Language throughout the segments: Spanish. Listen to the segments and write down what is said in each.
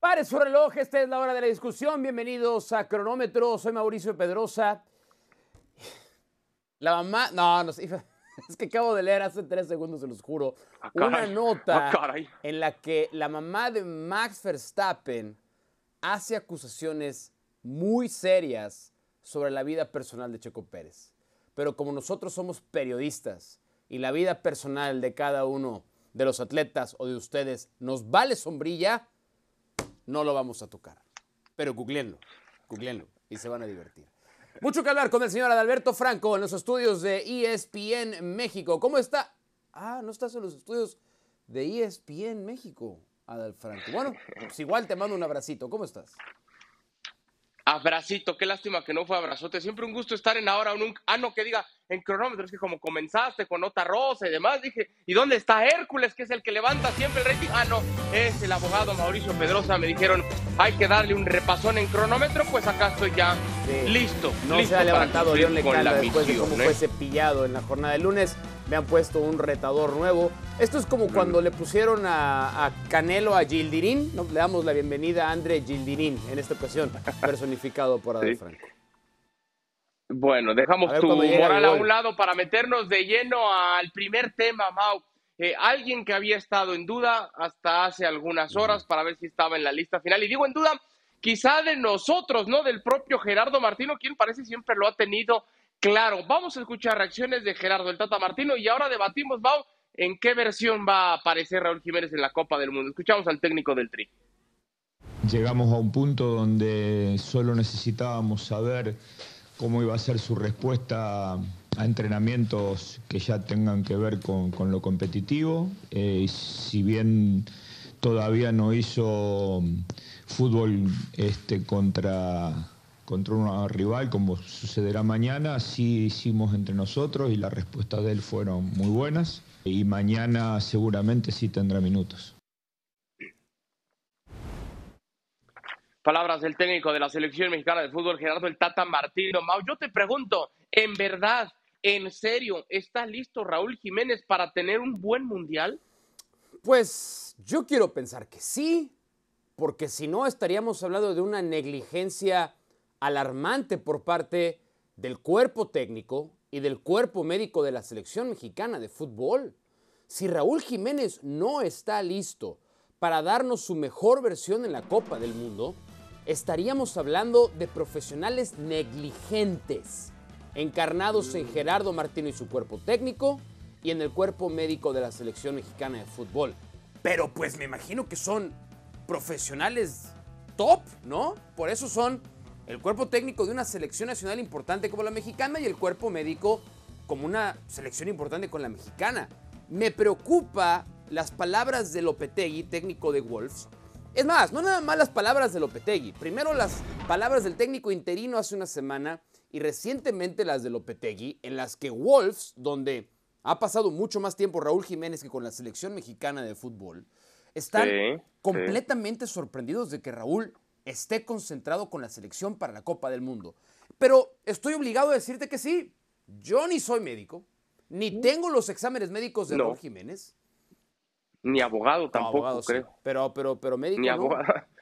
Pare su reloj, esta es la hora de la discusión. Bienvenidos a Cronómetro. Soy Mauricio Pedrosa. La mamá. No, no sé. Es que acabo de leer hace tres segundos, se los juro. Ah, Una caray. nota Ah, en la que la mamá de Max Verstappen hace acusaciones muy serias sobre la vida personal de Checo Pérez. Pero como nosotros somos periodistas y la vida personal de cada uno de los atletas o de ustedes nos vale sombrilla, no lo vamos a tocar. Pero googleenlo, googleenlo y se van a divertir. Mucho que hablar con el señor Adalberto Franco en los estudios de ESPN México. ¿Cómo está? Ah, no estás en los estudios de ESPN México, Adal Franco. Bueno, pues igual te mando un abracito. ¿Cómo estás? Abracito, qué lástima que no fue abrazote. Siempre un gusto estar en ahora. Un, ah, no, que diga en cronómetro. Es que como comenzaste con nota rosa y demás, dije, ¿y dónde está Hércules, que es el que levanta siempre el rating? Ah, no, es el abogado Mauricio Pedrosa. Me dijeron, hay que darle un repasón en cronómetro. Pues acá estoy ya Sí. listo. No listo se ha levantado León Lecanda la después de cómo ¿eh? fue cepillado en la jornada de lunes. Me han puesto un retador nuevo. Esto es como cuando le pusieron a, a Canelo a Gildirín. ¿no? Le damos la bienvenida a André Gildirín en esta ocasión, personificado por Adal Sí. Franco. Bueno, dejamos ver tu moral a un lado para meternos de lleno al primer tema, Mau. Eh, alguien que había estado en duda hasta hace algunas horas para ver si estaba en la lista final. Y digo en duda, quizá de nosotros, ¿no? Del propio Gerardo Martino, quien parece siempre lo ha tenido claro. Vamos a escuchar reacciones de Gerardo el Tata Martino y ahora debatimos, Mau, en qué versión va a aparecer Raúl Jiménez en la Copa del Mundo. Escuchamos al técnico del Tri. Llegamos a un punto donde solo necesitábamos saber cómo iba a ser su respuesta a entrenamientos que ya tengan que ver con, lo competitivo. Eh, si bien todavía no hizo fútbol este, contra, contra una rival como sucederá mañana, sí hicimos entre nosotros y las respuestas de él fueron muy buenas. Y mañana seguramente sí tendrá minutos. Palabras del técnico de la selección mexicana de fútbol, Gerardo el Tata Martino. Mau, yo te pregunto, ¿en verdad, en serio, está listo Raúl Jiménez para tener un buen mundial? Pues yo quiero pensar que sí, porque si no estaríamos hablando de una negligencia alarmante por parte del cuerpo técnico y del cuerpo médico de la selección mexicana de fútbol. Si Raúl Jiménez no está listo para darnos su mejor versión en la Copa del Mundo, estaríamos hablando de profesionales negligentes, encarnados en Gerardo Martino y su cuerpo técnico y en el cuerpo médico de la selección mexicana de fútbol. Pero pues me imagino que son profesionales top, ¿no? Por eso son el cuerpo técnico de una selección nacional importante como la mexicana y el cuerpo médico como una selección importante con la mexicana. Me preocupa las palabras de Lopetegui, técnico de Wolves. Es más, no nada más las palabras de Lopetegui. Primero las palabras del técnico interino hace una semana y recientemente las de Lopetegui, en las que Wolves, donde ha pasado mucho más tiempo Raúl Jiménez que con la selección mexicana de fútbol, están Sí, sí. completamente sorprendidos de que Raúl esté concentrado con la selección para la Copa del Mundo. Pero estoy obligado a decirte que sí. Yo ni soy médico, ni tengo los exámenes médicos de No. Raúl Jiménez. Ni abogado No, tampoco, abogado sí, creo. Pero, pero, pero médico Ni no. abogado.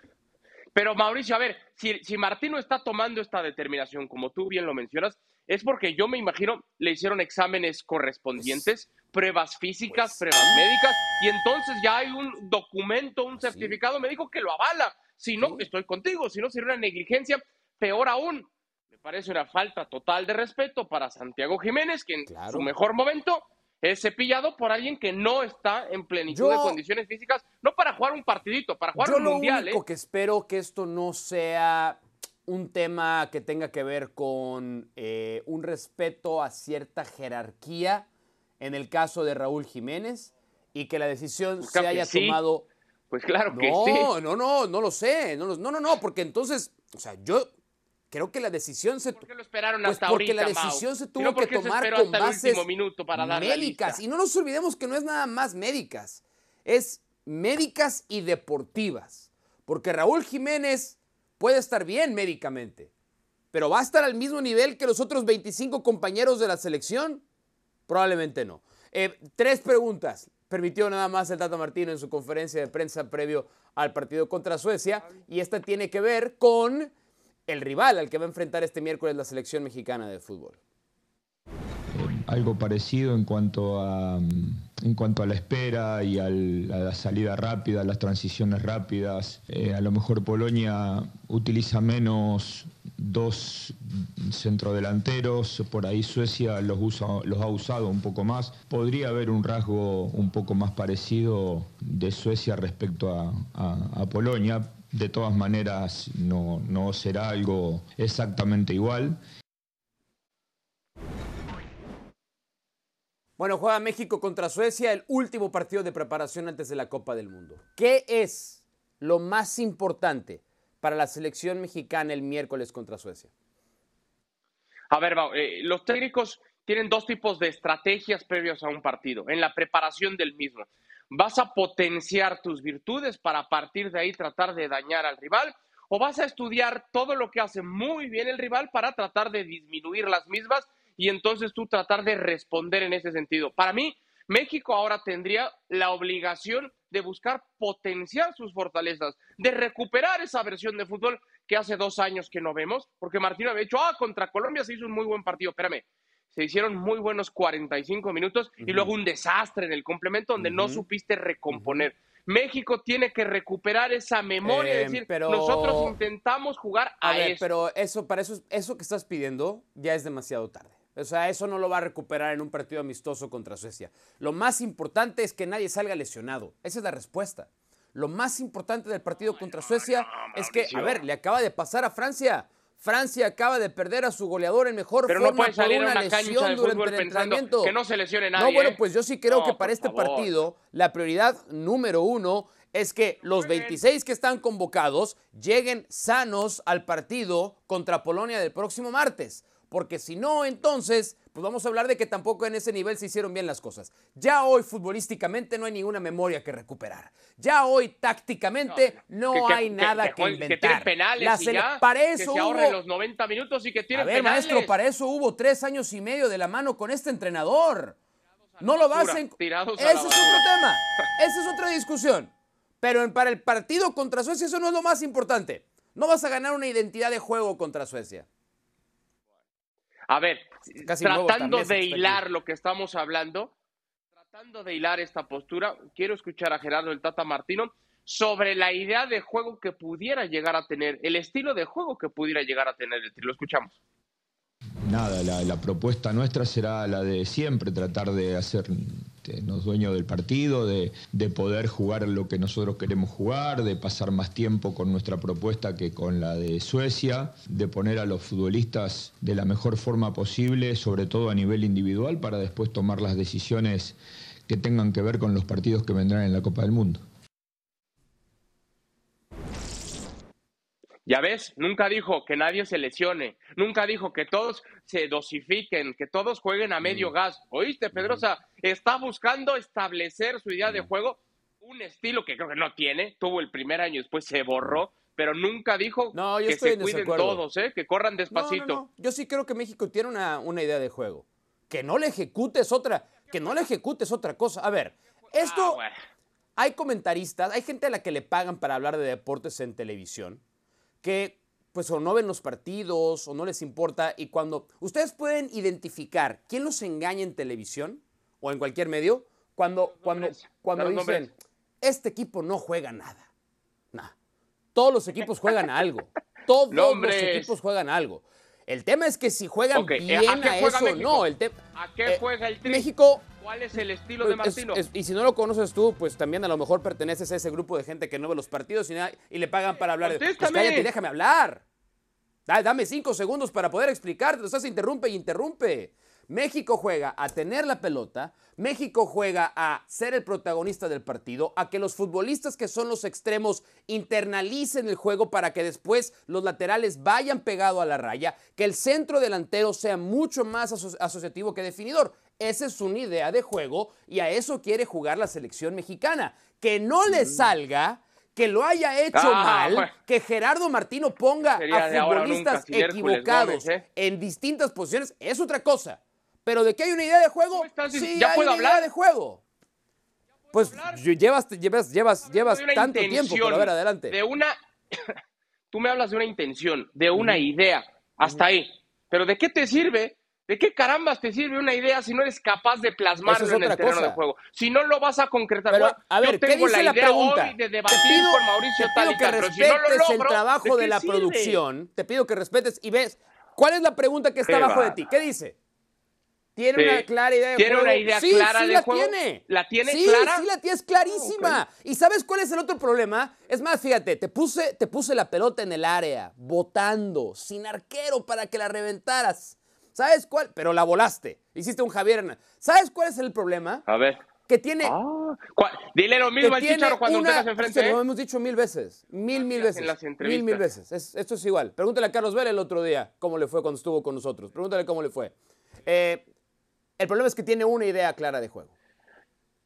Pero Mauricio, a ver, si, si Martino está tomando esta determinación, como tú bien lo mencionas, es porque yo me imagino le hicieron exámenes correspondientes, pruebas físicas, pues, pruebas médicas, y entonces ya hay un documento, un certificado médico que lo avala. Si no, estoy contigo, si no sería una negligencia, peor aún. Me parece una falta total de respeto para Santiago Jiménez, que en Claro. su mejor momento es cepillado por alguien que no está en plenitud Yo- de condiciones físicas, no para jugar un partidito, para jugar Yo un lo mundial, único ¿eh? que espero que esto no sea un tema que tenga que ver con eh, un respeto a cierta jerarquía en el caso de Raúl Jiménez y que la decisión Pues se haya sí. tomado Pues claro que no, sí. no, no, no lo sé. No, no, no, no, porque entonces, o sea, yo creo que la decisión se... ¿Por qué lo esperaron Pues hasta porque ahorita, la decisión Mau? se ¿Y tuvo no que tomar con bases minuto para médicas. Y no nos olvidemos que no es nada más médicas, es médicas y deportivas. Porque Raúl Jiménez puede estar bien médicamente, pero ¿va a estar al mismo nivel que los otros 25 compañeros de la selección? Probablemente no. Eh, tres preguntas. Permitió nada más el Tata Martino en su conferencia de prensa previo al partido contra Suecia. Y esta tiene que ver con el rival al que va a enfrentar este miércoles la selección mexicana de fútbol. Algo parecido en cuanto a, en cuanto a la espera y a la salida rápida, las transiciones rápidas. Eh, a lo mejor Polonia utiliza menos dos centrodelanteros, por ahí Suecia los, usa, los ha usado un poco más. Podría haber un rasgo un poco más parecido de Suecia respecto a, Polonia. De todas maneras, no, no será algo exactamente igual. Bueno, juega México contra Suecia, el último partido de preparación antes de la Copa del Mundo. ¿Qué es lo más importante para la selección mexicana el miércoles contra Suecia? A ver, eh, los técnicos tienen dos tipos de estrategias previas a un partido, en la preparación del mismo. ¿Vas a potenciar tus virtudes para a partir de ahí tratar de dañar al rival? ¿O vas a estudiar todo lo que hace muy bien el rival para tratar de disminuir las mismas y entonces tú tratar de responder en ese sentido? Para mí, México ahora tendría la obligación de buscar potenciar sus fortalezas, de recuperar esa versión de fútbol que hace dos años que no vemos, porque Martino había dicho, ah, contra Colombia se hizo un muy buen partido, espérame, se hicieron muy buenos 45 minutos y luego un desastre en el complemento donde no supiste recomponer. México tiene que recuperar esa memoria, es em, decir, pero... nosotros intentamos jugar a, a Pero eso, para eso, eso que estás pidiendo ya es demasiado tarde. O sea, eso no lo va a recuperar en un partido amistoso contra Suecia. Lo más importante es que nadie salga lesionado. Esa es la respuesta. Lo más importante del partido contra Suecia es que, a ver, le acaba de pasar a Francia. Francia acaba de perder a su goleador en mejor forma no por una, lesión durante el entrenamiento. Que no se lesione nadie. No, bueno, ¿eh? pues yo sí creo que para este partido la prioridad número uno es que los 26 que están convocados lleguen sanos al partido contra Polonia del próximo martes porque si no, entonces, pues vamos a hablar de que tampoco en ese nivel se hicieron bien las cosas. Ya hoy futbolísticamente no hay ninguna memoria que recuperar. Ya hoy tácticamente no, hay nada que, inventar. Que penales y ya, para eso que se ahorren los 90 minutos y que tiene A ver, maestro, para eso hubo tres años y medio de la mano con este entrenador. No lo vas a... Ese es otro tema. Esa es otra discusión. Pero para el partido contra Suecia eso no es lo más importante. No vas a ganar una identidad de juego contra Suecia. A ver, tratando de hilar lo que estamos hablando, tratando de hilar esta postura, quiero escuchar a Gerardo el Tata Martino sobre la idea de juego que pudiera llegar a tener, el estilo de juego que pudiera llegar a tener el Lo escuchamos. Nada, la, propuesta nuestra será la de siempre, tratar de hacernos dueños del partido, de, poder jugar lo que nosotros queremos jugar, de pasar más tiempo con nuestra propuesta que con la de Suecia, de poner a los futbolistas de la mejor forma posible, sobre todo a nivel individual, para después tomar las decisiones que tengan que ver con los partidos que vendrán en la Copa del Mundo. Ya ves, nunca dijo que nadie se lesione, nunca dijo que todos se dosifiquen, que todos jueguen a medio mm. gas. ¿Oíste, Pedrosa? Está buscando establecer su idea de mm. juego, un estilo que creo que no tiene, tuvo el primer año, después se borró, pero nunca dijo que se cuiden todos, ¿eh? que corran despacito. yo sí creo que México tiene una, una idea de juego. Que no le ejecutes otra, que no le ejecutes otra cosa. A ver, esto... Ah, hay comentaristas, hay gente a la que le pagan para hablar de deportes en televisión que pues o no ven los partidos o no les importa y cuando ustedes pueden identificar quién los engaña en televisión o en cualquier medio cuando cuando cuando dicen este equipo no juega nada. Nah. Todos los equipos juegan a algo. Todos los equipos juegan a algo. El tema es que si juegan bien a, eso no. El ¿A qué eh, juega el México ¿Cuál es el estilo de pues, Martino? y si no lo conoces tú, pues también a lo mejor perteneces a ese grupo de gente que no ve los partidos y, le pagan para hablar. Pues cállate, déjame hablar. Dame cinco segundos para poder explicarte. Estás interrumpe y interrumpe. México juega a tener la pelota, México juega a ser el protagonista del partido, a que los futbolistas que son los extremos internalicen el juego para que después los laterales vayan pegado a la raya, que el centro delantero sea mucho más asociativo que definidor. Esa es una idea de juego y a eso quiere jugar la selección mexicana. Que no le salga que lo haya hecho ah, mal, que Gerardo Martino ponga a futbolistas equivocados ¿eh? en distintas posiciones, es otra cosa. Pero de que hay una idea de juego, sí, ya hay una idea de juego. Pues llevas, llevas, llevas, llevas tanto tiempo, pero a ver, adelante. De una, tú me hablas de una intención, de una idea, hasta ahí. Pero ¿de qué te sirve? ¿De qué carambas te sirve una idea si no eres capaz de plasmarlo en el terreno de juego? Si no lo vas a concretar. Pero, a ver, yo tengo ¿qué dice la, pregunta? de debatir te pido, con Mauricio te pido que respetes el trabajo de, la producción. Te pido que respetes y ves cuál es la pregunta que está abajo de ti. ¿Qué dice? ¿Tiene una clara idea de ¿Tiene juego? una idea sí, clara sí de la juego? tiene. ¿La tiene sí, clara? Sí, la tiene, es clarísima. ¿Y sabes cuál es el otro problema? Es más, fíjate, te puse, te puse la pelota en el área, botando, sin arquero para que la reventaras. ¿Sabes cuál? Pero la volaste. Hiciste un Javier ¿Sabes cuál es el problema? A ver. Que tiene. Ah, Dile lo mismo al Chicharo cuando una, tengas enfrente. ¿eh? Lo hemos dicho mil veces. Mil, mil veces. mil, mil veces. esto es igual. Pregúntale a Carlos Vela el otro día cómo le fue cuando estuvo con nosotros. Pregúntale cómo le fue. Eh, el problema es que tiene una idea clara de juego.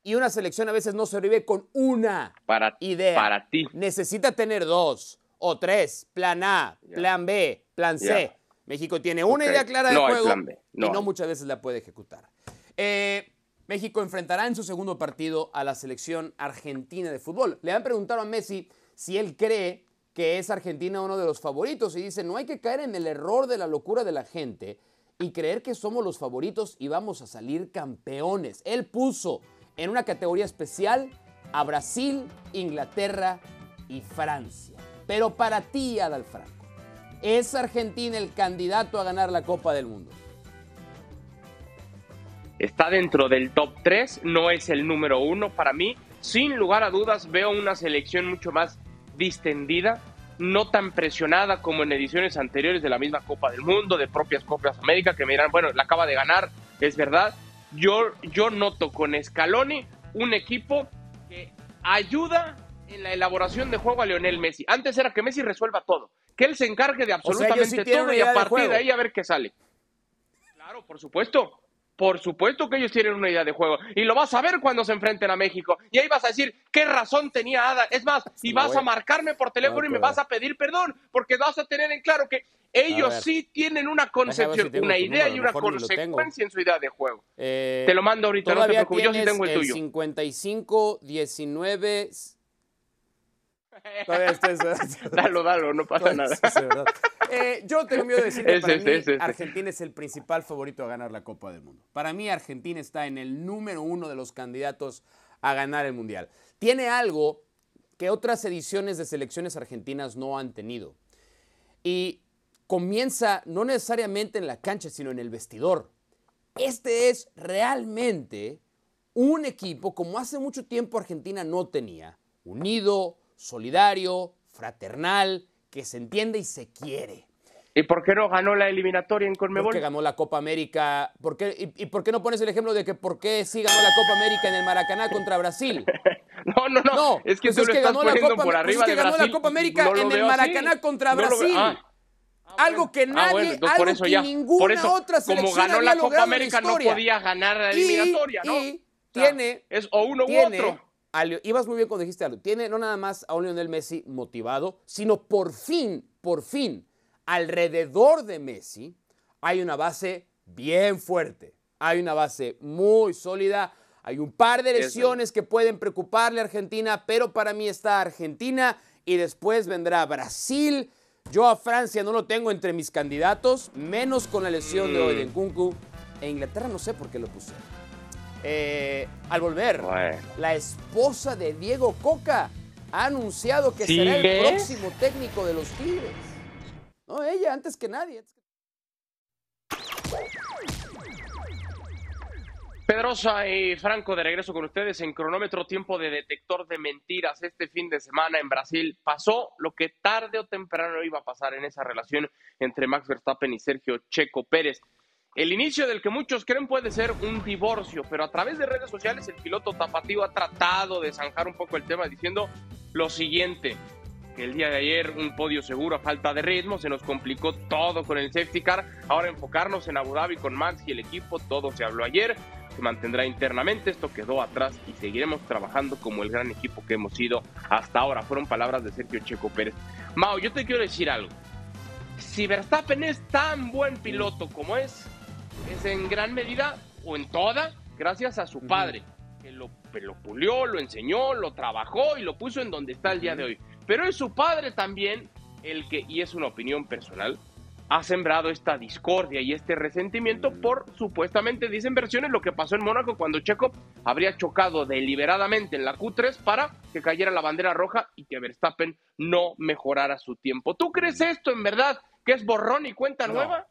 Y una selección a veces no sobrevive con una para, idea. Para ti. Necesita tener dos o tres. Plan A, plan B, plan C. México tiene una idea clara de juego y no muchas veces la puede ejecutar. Eh, México enfrentará en su segundo partido a la selección argentina de fútbol. Le han preguntado a Messi si él cree que es Argentina uno de los favoritos y dice, no hay que caer en el error de la locura de la gente y creer que somos los favoritos y vamos a salir campeones. Él puso en una categoría especial a Brasil, Inglaterra y Francia. Pero para ti, Adal Franco, ¿es Argentina el candidato a ganar la Copa del Mundo? Está dentro del top 3, no es el número uno para mí. Sin lugar a dudas, veo una selección mucho más distendida, no tan presionada como en ediciones anteriores de la misma Copa del Mundo, de propias Copas América, que me dirán, bueno, la acaba de ganar, es verdad. Yo, yo noto con Scaloni un equipo que ayuda en la elaboración de juego a Lionel Messi. Antes era que Messi resuelva todo, que él se encargue de absolutamente todo y a partir de ahí a ver qué sale. Claro, por supuesto. Por supuesto que ellos tienen una idea de juego. Y lo vas a ver cuando se enfrenten a México. Y ahí vas a decir, ¿qué razón tenía Ada? Es más, y vas a marcarme por teléfono y me vas a pedir perdón. Porque vas a tener en claro que ellos sí tienen una concepción, una idea y una consecuencia en su idea de juego. Eh, te lo mando ahorita, no te preocupes, yo sí tengo el, tuyo. 55, 19, dalo, dalo, no pasa nada. Eh, yo tengo miedo de decir que para mí Argentina es el principal favorito a ganar la Copa del Mundo. Para mí Argentina está en el número uno de los candidatos a ganar el Mundial. Tiene algo que otras ediciones de selecciones argentinas no han tenido. Y comienza no necesariamente en la cancha, sino en el vestidor. Este es realmente un equipo como hace mucho tiempo Argentina no tenía, unido, solidario, fraternal, que se entiende y se quiere. ¿Y por qué no ganó la eliminatoria en Conmebol? Porque ganó la Copa América. ¿Por qué, y, por qué no pones el ejemplo de que por qué sí ganó la Copa América en el Maracaná contra Brasil? no, no, no, Es que pues tú lo estás poniendo Copa, por arriba pues es que ganó la Copa América en el Maracaná contra Brasil. Ah. Ah, algo que ah, nadie, algo que ninguna otra selección Como ganó la Copa América no podía ganar la eliminatoria, ¿no? Y tiene... Es o uno u otro ibas muy bien cuando dijiste algo. Tiene no nada más a un Lionel Messi motivado, sino por fin, por fin, alrededor de Messi hay una base bien fuerte. Hay una base muy sólida. Hay un par de lesiones que pueden preocuparle a Argentina, pero para mí está Argentina y después vendrá Brasil. Yo a Francia no lo tengo entre mis candidatos, menos con la lesión de mm. Oden Kunku. E Inglaterra no sé por qué lo puse. Eh, al volver, la esposa de Diego Coca ha anunciado que será el próximo técnico de los Tigres. No, ella antes que nadie. Pedrosa y Franco de regreso con ustedes en cronómetro tiempo de detector de mentiras este fin de semana en Brasil. Pasó lo que tarde o temprano iba a pasar en esa relación entre Max Verstappen y Sergio Checo Pérez. El inicio del que muchos creen puede ser un divorcio, pero a través de redes sociales el piloto tapatío ha tratado de zanjar un poco el tema diciendo lo siguiente, que el día de ayer un podio seguro a falta de ritmo, se nos complicó todo con el safety car, ahora enfocarnos en Abu Dhabi con Max y el equipo, todo se habló ayer, se mantendrá internamente, esto quedó atrás y seguiremos trabajando como el gran equipo que hemos sido hasta ahora, fueron palabras de Sergio Checo Pérez. Mao, yo te quiero decir algo, si Verstappen es tan buen piloto como es, es en gran medida o en toda gracias a su padre. que lo, lo pulió, lo enseñó, lo trabajó y lo puso en donde está el día de hoy. Pero es su padre también el que, y es una opinión personal, ha sembrado esta discordia y este resentimiento por supuestamente, dicen versiones, lo que pasó en Mónaco cuando Checo habría chocado deliberadamente en la Q3 para que cayera la bandera roja y que Verstappen no mejorara su tiempo. ¿Tú crees esto en verdad que es borrón y cuenta nueva?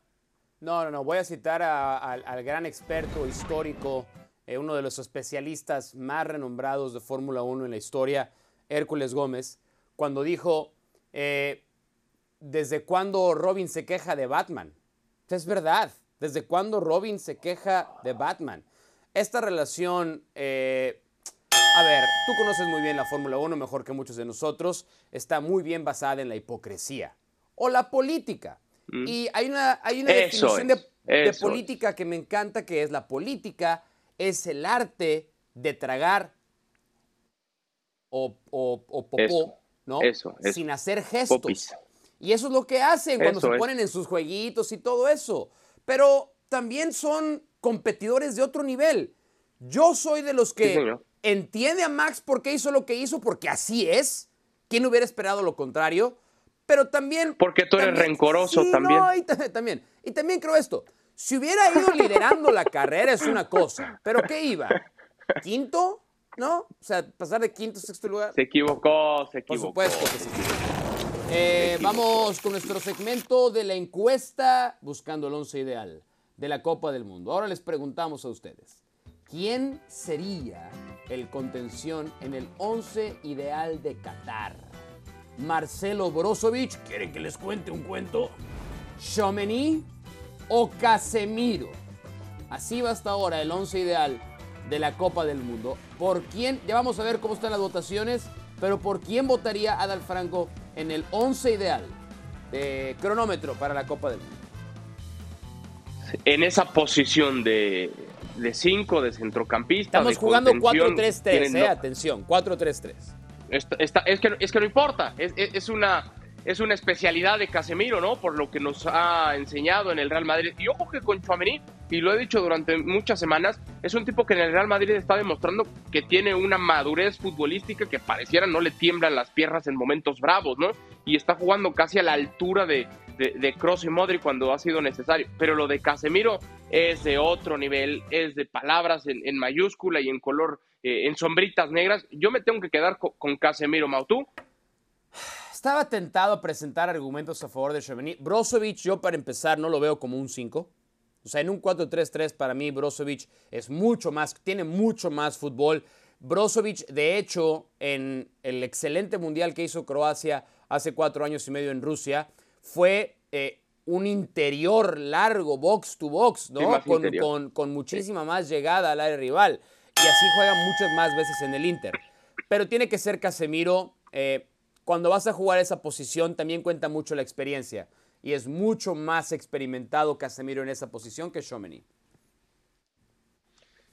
No, no, no. Voy a citar al gran experto histórico, eh, uno de los especialistas más renombrados de Fórmula 1 en la historia, Hércules Gómez, cuando dijo, eh, ¿desde cuándo Robin se queja de Batman? Es verdad, ¿desde cuándo Robin se queja de Batman? Esta relación, eh, a ver, tú conoces muy bien la Fórmula 1, mejor que muchos de nosotros, está muy bien basada en la hipocresía o la política. Mm. Y hay una, hay una definición de, política que me encanta, que es la política es el arte de tragar o, popó, ¿no? Sin hacer gestos. Y eso es lo que hacen cuando se ponen en sus jueguitos y todo eso. Pero también son competidores de otro nivel. Yo soy de los que entiende a Max por qué hizo lo que hizo, porque así es. ¿Quién hubiera esperado lo contrario? Pero también... Porque tú eres rencoroso también. y también. Y también creo esto. Si hubiera ido liderando la carrera es una cosa, pero ¿qué iba? ¿Quinto? ¿No? O sea, pasar de quinto a sexto lugar. Se equivocó, se equivocó. Por supuesto que sí. Eh, vamos con nuestro segmento de la encuesta buscando el once ideal de la Copa del Mundo. Ahora les preguntamos a ustedes, ¿quién sería el contención en el once ideal de Qatar? ¿Marcelo Brozovic? ¿Quieren que les cuente un cuento? ¿Chomeny o Casemiro? Así va hasta ahora el once ideal de la Copa del Mundo. ¿Por quién? Ya vamos a ver cómo están las votaciones, pero ¿por quién votaría Adal Franco en el 11 ideal de cronómetro para la Copa del Mundo? En esa posición de 5, de, centrocampista. Estamos jugando 4-3-3, eh, atención, 4-3-3. Es, que, es que no importa, es, una, es una especialidad de Casemiro, ¿no? Por lo que nos ha enseñado en el Real Madrid. Y ojo que con Chouameni, y lo he dicho durante muchas semanas, es un tipo que en el Real Madrid está demostrando que tiene una madurez futbolística que pareciera no le tiemblan las piernas en momentos bravos, ¿no? Y está jugando casi a la altura de, de, Cross y Modric cuando ha sido necesario. Pero lo de Casemiro es de otro nivel, es de palabras en, mayúscula y en color, eh, en sombritas negras. Yo me tengo que quedar con, Casemiro, Mautú. Estaba tentado a presentar argumentos a favor de Cheveny. Brozovic, yo para empezar, no lo veo como un 5. O sea, en un 4-3-3 para mí Brozovic es mucho más, tiene mucho más fútbol. Brozovic, de hecho, en el excelente mundial que hizo Croacia hace cuatro años y medio en Rusia, fue eh, un interior largo, box to box, ¿no? con, con, muchísima más llegada al área rival. Y así juega muchas más veces en el Inter. Pero tiene que ser Casemiro. Eh, cuando vas a jugar esa posición también cuenta mucho la experiencia y es mucho más experimentado Casemiro en esa posición que Chomeny.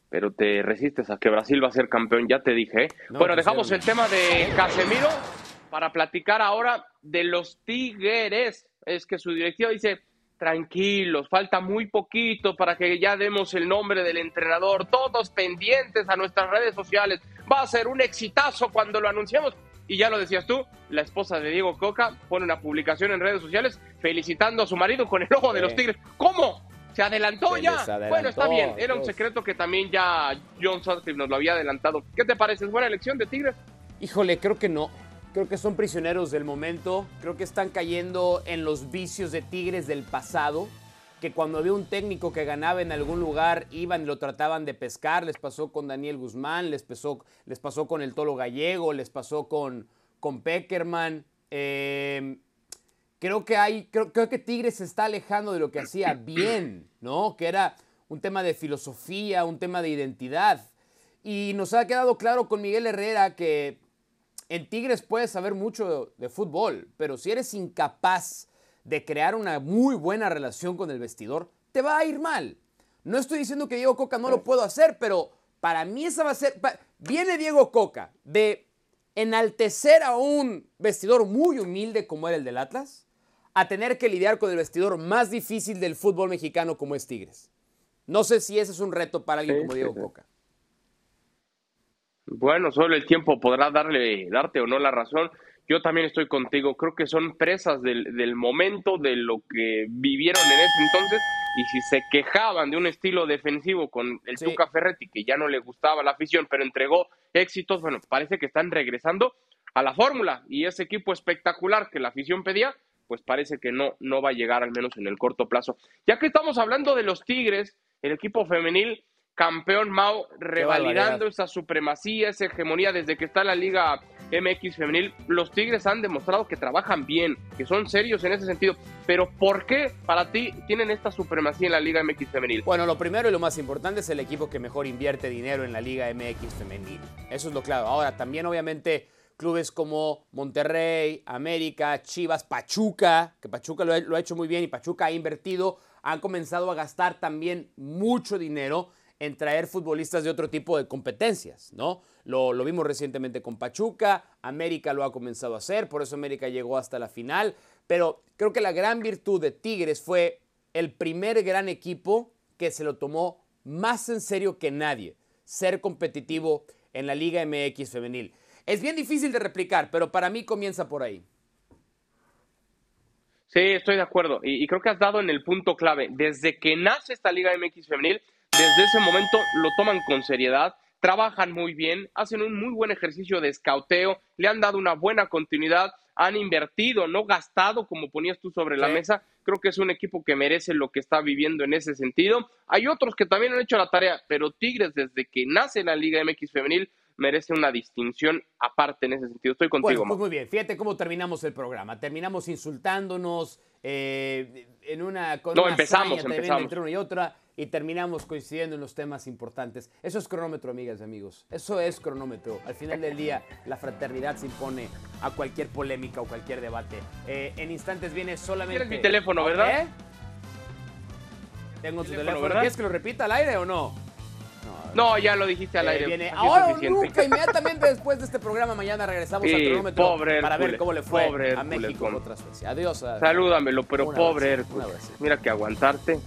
Pero te resistes a que Brasil va a ser campeón, ya te dije. ¿eh? bueno, pues dejamos el tema de Casemiro para platicar ahora de los Tigres. Es que su directiva dice, tranquilos, falta muy poquito para que ya demos el nombre del entrenador, todos pendientes a nuestras redes sociales. Va a ser un exitazo cuando lo anunciamos. Y ya lo decías tú, la esposa de Diego Coca pone una publicación en redes sociales felicitando a su marido con el ojo de los tigres. ¿Cómo? ¿Se adelantó ya? bueno, está bien. Era un secreto que también ya John Sutcliffe nos lo había adelantado. ¿Qué te parece? ¿Es buena elección de Tigres? Híjole, creo que no. Creo que son prisioneros del momento. Creo que están cayendo en los vicios de Tigres del pasado. Que cuando había un técnico que ganaba en algún lugar, iban y lo trataban de pescar. Les pasó con Daniel Guzmán, les pasó, les pasó con el Tolo Gallego, les pasó con, con Peckerman. Em, creo que hay, creo, creo, que Tigres se está alejando de lo que hacía bien, ¿no? Que era un tema de filosofía, un tema de identidad. Y nos ha quedado claro con Miguel Herrera que en Tigres puedes saber mucho de, fútbol, pero si eres incapaz de crear una muy buena relación con el vestidor, te va a ir mal. No estoy diciendo que Diego Coca no lo puedo hacer, pero para mí esa va a ser... Viene Diego Coca de enaltecer a un vestidor muy humilde como era el del Atlas, a tener que lidiar con el vestidor más difícil del fútbol mexicano como es Tigres. No sé si ese es un reto para alguien como Diego Coca. Bueno, solo el tiempo podrá darle, darte o no la razón. Yo también estoy contigo. Creo que son presas del, del momento, de lo que vivieron en ese entonces. Y si se quejaban de un estilo defensivo con el Sí. Tuca Ferretti, que ya no le gustaba la afición, pero entregó éxitos, bueno, parece que están regresando a la fórmula. Y ese equipo espectacular que la afición pedía, pues parece que no, no va a llegar al menos en el corto plazo. Ya que estamos hablando de los Tigres, el equipo femenil campeón Mau, revalidando esa supremacía, esa hegemonía desde que está la Liga MX femenil, los Tigres han demostrado que trabajan bien, que son serios en ese sentido. Pero ¿por qué para ti tienen esta supremacía en la Liga MX femenil? Bueno, lo primero y lo más importante es el equipo que mejor invierte dinero en la Liga MX femenil. Eso es lo claro. Ahora, también obviamente clubes como Monterrey, América, Chivas, Pachuca, que Pachuca lo ha, lo ha hecho muy bien y Pachuca ha invertido, han comenzado a gastar también mucho dinero en traer futbolistas de otro tipo de competencias, ¿no? Lo, vimos recientemente con Pachuca, América lo ha comenzado a hacer, por eso América llegó hasta la final, pero creo que la gran virtud de Tigres fue el primer gran equipo que se lo tomó más en serio que nadie, ser competitivo en la Liga MX femenil. Es bien difícil de replicar, pero para mí comienza por ahí. Sí, estoy de acuerdo. Y creo que has dado en el punto clave. Desde que nace esta Liga MX femenil, desde ese momento lo toman con seriedad, trabajan muy bien, hacen un muy buen ejercicio de escauteo, le han dado una buena continuidad, han invertido, no gastado, como ponías tú sobre la mesa. Creo que es un equipo que merece lo que está viviendo en ese sentido. Hay otros que también han hecho la tarea, pero Tigres, desde que nace la Liga MX femenil, merece una distinción aparte en ese sentido. Estoy contigo, Bueno, pues muy bien. Fíjate cómo terminamos el programa. Terminamos insultándonos eh, en una con No, una empezamos, empezamos. entre una y otra y terminamos coincidiendo en los temas importantes. Eso es cronómetro, amigas y amigos. Eso es cronómetro. Al final del día, la fraternidad se impone a cualquier polémica o cualquier debate. Eh, en instantes viene solamente. Tienes mi teléfono, ¿verdad? ¿Eh? Tengo tu Teléfono. ¿Quieres que lo repita al aire o no? No, ya lo dijiste al Eh, aire. viene ahora nunca, inmediatamente después de este programa, mañana regresamos Sí, al cronómetro pobre para ver cómo le fue pobre a México con- contra Suecia. Adiós. a- Salúdamelo, pero pobre abrazo. Mira que aguantarte.